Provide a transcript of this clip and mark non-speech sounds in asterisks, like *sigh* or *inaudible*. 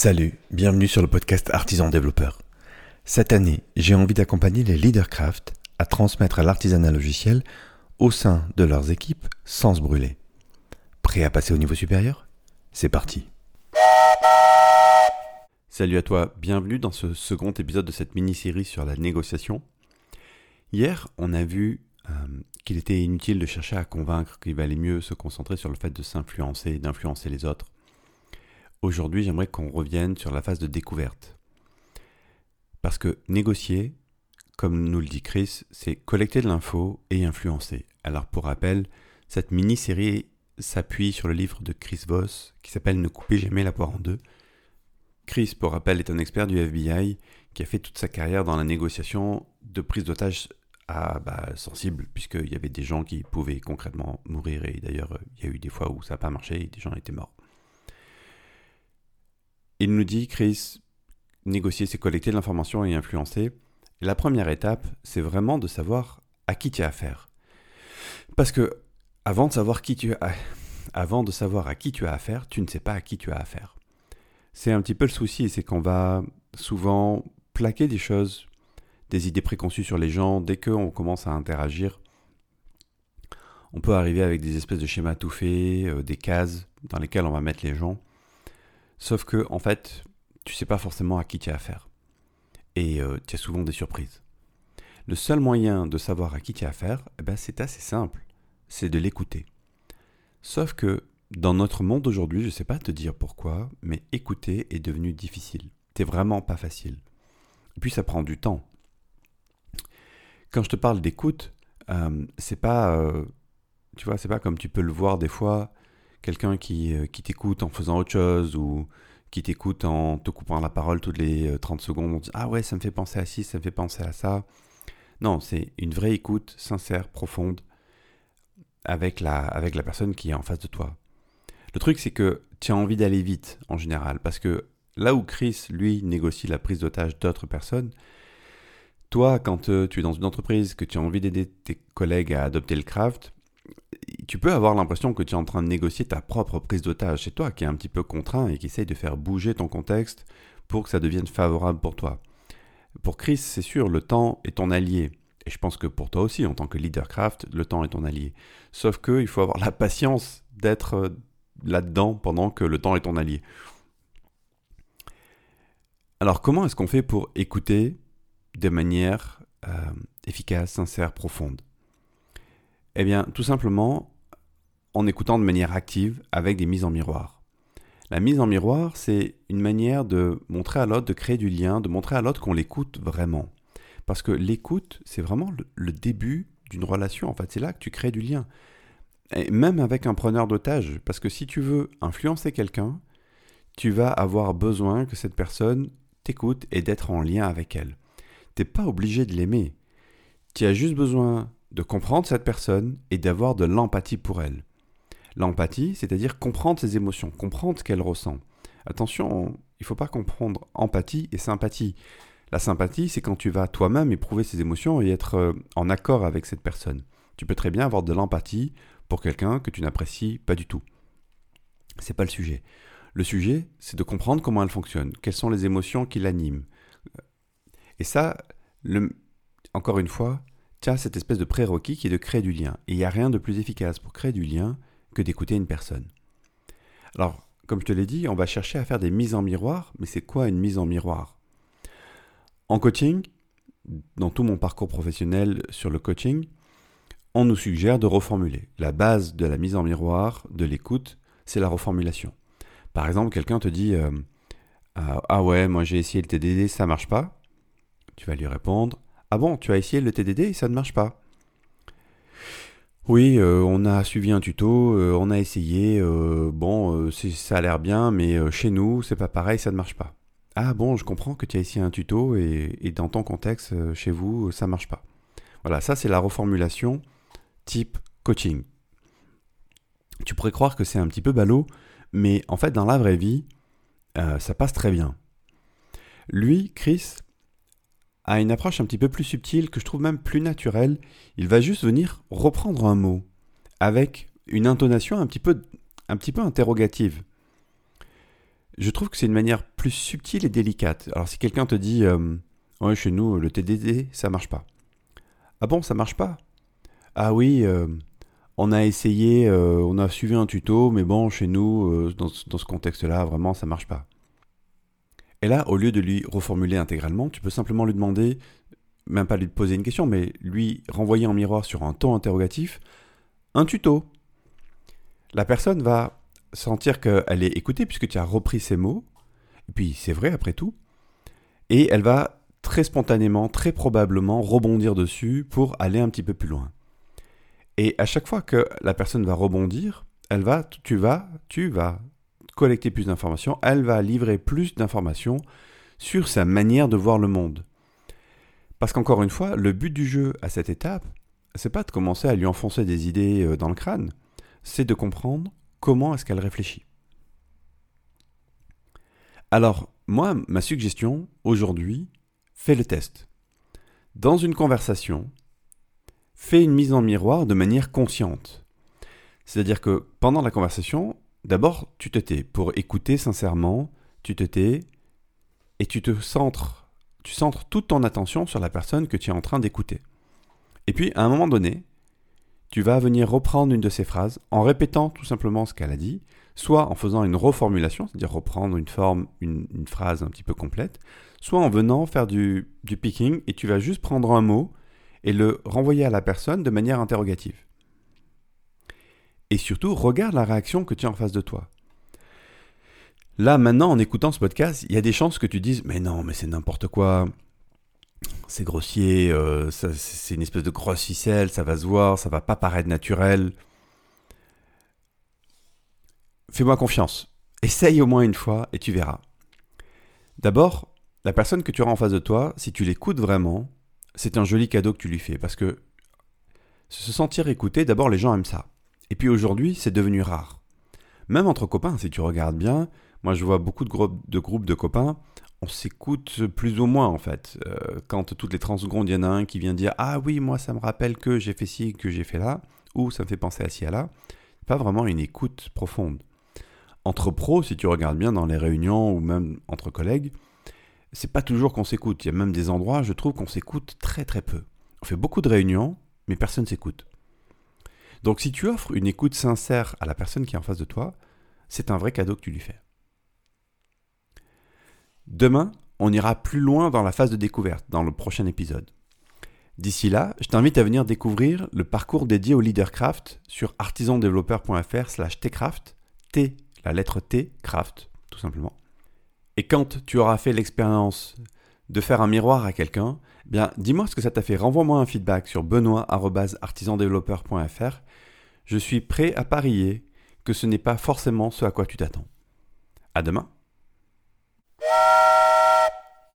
Salut, bienvenue sur le podcast Artisan Développeur. Cette année, j'ai envie d'accompagner les leadercraft à transmettre l'artisanat logiciel au sein de leurs équipes sans se brûler. Prêt à passer au niveau supérieur? C'est parti. Salut à toi, bienvenue dans ce second épisode de cette mini-série sur la négociation. Hier, on a vu euh, qu'il était inutile de chercher à convaincre, qu'il valait mieux se concentrer sur le fait de s'influencer, d'influencer les autres Aujourd'hui, j'aimerais qu'on revienne sur la phase de découverte. Parce que négocier, comme nous le dit Chris, c'est collecter de l'info et influencer. Alors pour rappel, cette mini-série s'appuie sur le livre de Chris Voss qui s'appelle Ne coupez jamais la poire en deux. Chris, pour rappel, est un expert du FBI qui a fait toute sa carrière dans la négociation de prise d'otages à bah, sensible, puisqu'il y avait des gens qui pouvaient concrètement mourir, et d'ailleurs, il y a eu des fois où ça n'a pas marché et des gens étaient morts. Il nous dit, Chris, négocier, c'est collecter de l'information et influencer. la première étape, c'est vraiment de savoir à qui tu as affaire. Parce que *laughs* avant de savoir à qui tu as affaire, tu ne sais pas à qui tu as affaire. C'est un petit peu le souci, c'est qu'on va souvent plaquer des choses, des idées préconçues sur les gens dès qu'on commence à interagir. On peut arriver avec des espèces de schémas tout faits, euh, des cases dans lesquelles on va mettre les gens. Sauf que, en fait, tu sais pas forcément à qui tu as affaire. Et euh, tu as souvent des surprises. Le seul moyen de savoir à qui tu as affaire, eh ben, c'est assez simple. C'est de l'écouter. Sauf que, dans notre monde aujourd'hui, je ne sais pas te dire pourquoi, mais écouter est devenu difficile. C'est vraiment pas facile. Et puis ça prend du temps. Quand je te parle d'écoute, euh, c'est pas, euh, tu vois, c'est pas comme tu peux le voir des fois quelqu'un qui, euh, qui t'écoute en faisant autre chose ou qui t'écoute en te coupant la parole toutes les 30 euh, secondes, on dit Ah ouais, ça me fait penser à ci, ça me fait penser à ça. Non, c'est une vraie écoute sincère, profonde, avec la, avec la personne qui est en face de toi. Le truc, c'est que tu as envie d'aller vite en général, parce que là où Chris, lui, négocie la prise d'otage d'autres personnes, toi, quand euh, tu es dans une entreprise, que tu as envie d'aider tes collègues à adopter le craft, tu peux avoir l'impression que tu es en train de négocier ta propre prise d'otage. C'est toi qui es un petit peu contraint et qui essaye de faire bouger ton contexte pour que ça devienne favorable pour toi. Pour Chris, c'est sûr, le temps est ton allié. Et je pense que pour toi aussi, en tant que leadercraft, le temps est ton allié. Sauf qu'il faut avoir la patience d'être euh, là-dedans pendant que le temps est ton allié. Alors comment est-ce qu'on fait pour écouter de manière euh, efficace, sincère, profonde? Eh bien, tout simplement en écoutant de manière active avec des mises en miroir. La mise en miroir, c'est une manière de montrer à l'autre, de créer du lien, de montrer à l'autre qu'on l'écoute vraiment. Parce que l'écoute, c'est vraiment le, début d'une relation. En fait, c'est là que tu crées du lien. Et même avec un preneur d'otage. Parce que si tu veux influencer quelqu'un, tu vas avoir besoin que cette personne t'écoute et d'être en lien avec elle. Tu n'es pas obligé de l'aimer. Tu as juste besoin de comprendre cette personne et d'avoir de l'empathie pour elle. L'empathie, c'est-à-dire comprendre ses émotions, comprendre ce qu'elle ressent. Attention, il ne faut pas comprendre empathie et sympathie. La sympathie, c'est quand tu vas toi-même éprouver ses émotions et être euh, en accord avec cette personne. Tu peux très bien avoir de l'empathie pour quelqu'un que tu n'apprécies pas du tout. C'est pas le sujet. Le sujet, c'est de comprendre comment elle fonctionne, quelles sont les émotions qui l'animent. Et ça, encore une fois, tu as cette espèce de prérequis qui est de créer du lien. Et il n'y a rien de plus efficace pour créer du lien d'écouter une personne. Alors, comme je te l'ai dit, on va chercher à faire des mises en miroir, mais c'est quoi une mise en miroir? En coaching, dans tout mon parcours professionnel sur le coaching, on nous suggère de reformuler. La base de la mise en miroir, de l'écoute, c'est la reformulation. Par exemple, quelqu'un te dit euh, ah, ah ouais, moi j'ai essayé le TDD, ça marche pas. Tu vas lui répondre ah bon, tu as essayé le TDD et ça ne marche pas Oui, euh, on a suivi un tuto, euh, on a essayé, euh, bon, ça a l'air bien, mais chez nous, c'est pas pareil, ça ne marche pas. Ah bon, je comprends que tu as essayé un tuto et, et dans ton contexte, chez vous, ça ne marche pas. Voilà, ça c'est la reformulation type coaching. Tu pourrais croire que c'est un petit peu ballot, mais en fait, dans la vraie vie, ça passe très bien. Lui, Chris, a une approche un petit peu plus subtile, que je trouve même plus naturelle. Il va juste venir reprendre un mot avec une intonation un petit peu, un petit peu interrogative. je trouve que c'est une manière plus subtile et délicate. Alors si quelqu'un te dit euh, chez nous, le TDD, ça marche pas. Ah bon, ça marche pas Ah oui, euh, on a essayé, euh, on a suivi un tuto, mais bon, chez nous, dans, dans, ce contexte-là, vraiment, ça marche pas. Et là, au lieu de lui reformuler intégralement, tu peux simplement lui demander, même pas lui poser une question, mais lui renvoyer en miroir sur un ton interrogatif, un tuto. La personne va sentir qu'elle est écoutée puisque tu as repris ses mots, et puis c'est vrai après tout, et elle va très spontanément, très probablement rebondir dessus pour aller un petit peu plus loin. Et à chaque fois que la personne va rebondir, elle va, tu vas, tu vas collecter plus d'informations, elle va livrer plus d'informations sur sa manière de voir le monde. Parce qu'encore une fois, le but du jeu à cette étape, c'est pas de commencer à lui enfoncer des idées euh, dans le crâne, c'est de comprendre comment est-ce qu'elle réfléchit. Alors, moi, ma suggestion aujourd'hui, fais le test. Dans une conversation, fais une mise en miroir de manière consciente. C'est-à-dire que pendant la conversation, d'abord, tu te tais pour écouter sincèrement, tu te tais et tu te centres, toute ton attention sur la personne que tu es en train d'écouter. Et puis, à un moment donné, tu vas venir reprendre une de ces phrases en répétant tout simplement ce qu'elle a dit, soit en faisant une reformulation, c'est-à-dire reprendre une forme, une, phrase un petit peu complète, soit en venant faire du picking et tu vas juste prendre un mot et le renvoyer à la personne de manière interrogative. Et surtout, regarde la réaction que tu as en face de toi. Là, maintenant, en écoutant ce podcast, il y a des chances que tu dises Mais non, mais c'est n'importe quoi c'est grossier, euh, c'est une espèce de grosse ficelle, ça va se voir, ça va pas paraître naturel. Fais-moi confiance. Essaye au moins une fois et tu verras. D'abord, la personne que tu auras en face de toi, si tu l'écoutes vraiment, c'est un joli cadeau que tu lui fais parce que se sentir écouté, d'abord les gens aiment ça. Et puis aujourd'hui, c'est devenu rare. Même entre copains, si tu regardes bien, moi je vois beaucoup de, groupes de copains, on s'écoute plus ou moins en fait. Euh, quand toutes les 30 secondes, il y en a un qui vient dire Ah oui, moi ça me rappelle que j'ai fait ci, que j'ai fait là, ou ça me fait penser à ci, à là. Pas vraiment une écoute profonde. Entre pros, si tu regardes bien dans les réunions ou même entre collègues, c'est pas toujours qu'on s'écoute. Il y a même des endroits, je trouve qu'on s'écoute très très peu. On fait beaucoup de réunions, mais personne s'écoute. Donc si tu offres une écoute sincère à la personne qui est en face de toi, c'est un vrai cadeau que tu lui fais. Demain, on ira plus loin dans la phase de découverte, dans le prochain épisode. D'ici là, je t'invite à venir découvrir le parcours dédié au leadercraft sur artisandéveloppeur.fr slash tcraft, T, la lettre T, craft, tout simplement. Et quand tu auras fait l'expérience de faire un miroir à quelqu'un, eh bien, dis-moi ce que ça t'a fait. Renvoie-moi un feedback sur benoît.artisandéveloppeur.fr. Je suis prêt à parier que ce n'est pas forcément ce à quoi tu t'attends. À demain!